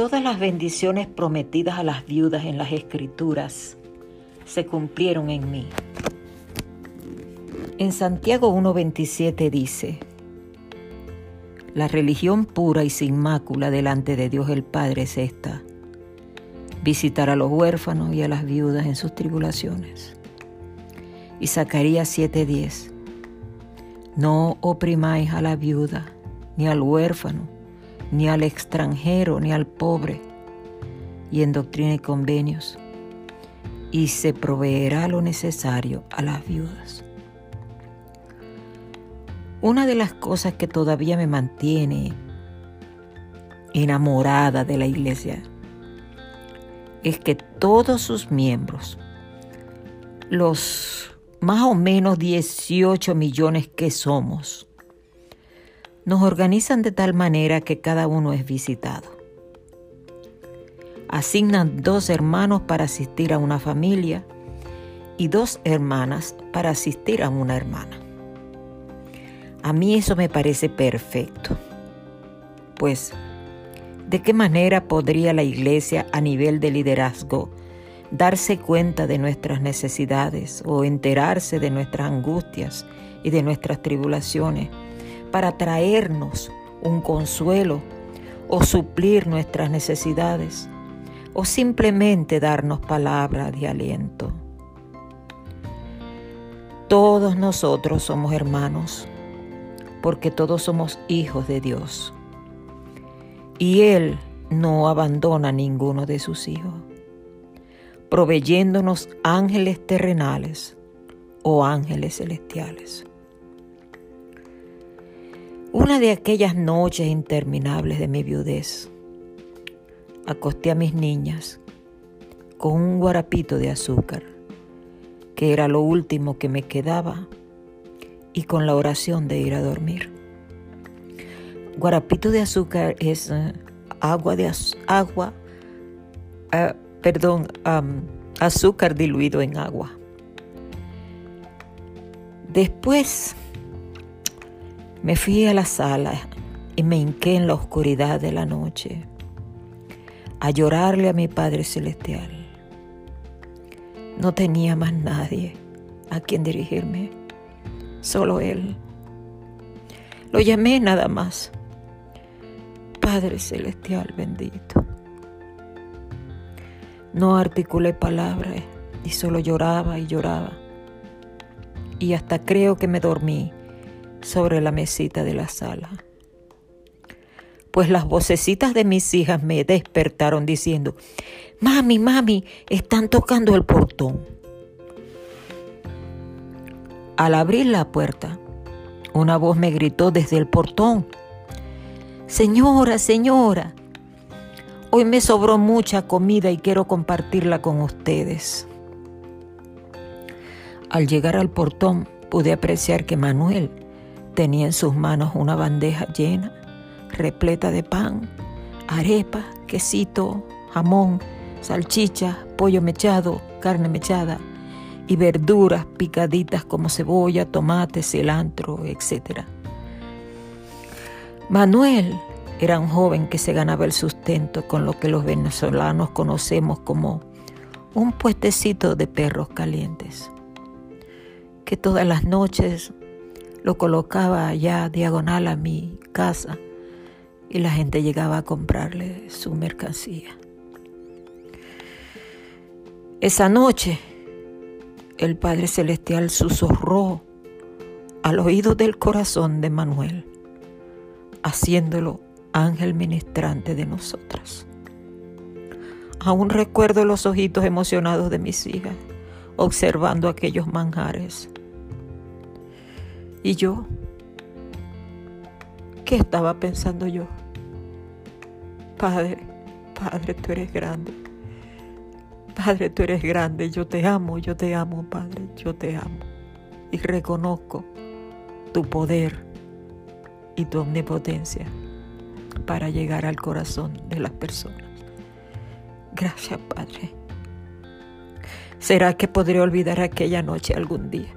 todas las bendiciones prometidas a las viudas en las escrituras se cumplieron en mí. En Santiago 1.27 dice, la religión pura y sin mácula delante de Dios el Padre es esta, visitar a los huérfanos y a las viudas en sus tribulaciones. Y Zacarías 7:10, no oprimáis a la viuda, ni al huérfano, ni al extranjero, ni al pobre, y en doctrina y convenios, y se proveerá lo necesario a las viudas. Una de las cosas que todavía me mantiene enamorada de la iglesia es que todos sus miembros, los más o menos 18 millones que somos, nos organizan de tal manera que cada uno es visitado. Asignan dos hermanos para asistir a una familia y dos hermanas para asistir a una hermana. A mí eso me parece perfecto. Pues, ¿de qué manera podría la iglesia a nivel de liderazgo darse cuenta de nuestras necesidades o enterarse de nuestras angustias y de nuestras tribulaciones para traernos un consuelo o suplir nuestras necesidades o simplemente darnos palabras de aliento? Todos nosotros somos hermanos porque todos somos hijos de Dios. Y Él no abandona ninguno de sus hijos, proveyéndonos ángeles terrenales o ángeles celestiales. Una de aquellas noches interminables de mi viudez, acosté a mis niñas con un guarapito de azúcar, que era lo último que me quedaba y con la oración de ir a dormir. Guarapito de azúcar es eh, agua de agua, eh, perdón, azúcar diluido en agua. Después me fui a la sala y me hinqué en la oscuridad de la noche a llorarle a mi Padre Celestial. No tenía más nadie a quien dirigirme solo Él. Lo llamé nada más. Padre Celestial bendito. No articulé palabras y solo lloraba y lloraba. Y hasta creo que me dormí sobre la mesita de la sala. Pues las vocecitas de mis hijas me despertaron diciendo, Mami, mami, están tocando el portón. Al abrir la puerta, una voz me gritó desde el portón, Señora, señora, hoy me sobró mucha comida y quiero compartirla con ustedes. Al llegar al portón pude apreciar que Manuel tenía en sus manos una bandeja llena, repleta de pan, arepa, quesito, jamón, salchicha, pollo mechado, carne mechada, y verduras picaditas como cebolla, tomate, cilantro, etc. Manuel era un joven que se ganaba el sustento con lo que los venezolanos conocemos como un puestecito de perros calientes, que todas las noches lo colocaba allá diagonal a mi casa y la gente llegaba a comprarle su mercancía. Esa noche el Padre Celestial susurró al oído del corazón de Manuel, haciéndolo ángel ministrante de nosotras. Aún recuerdo los ojitos emocionados de mis hijas observando aquellos manjares. ¿Y yo? ¿Qué estaba pensando yo? Padre, Padre, tú eres grande. Padre, tú eres grande, yo te amo, yo te amo, Padre, yo te amo. Y reconozco tu poder y tu omnipotencia para llegar al corazón de las personas. Gracias, Padre. ¿Será que podré olvidar aquella noche algún día?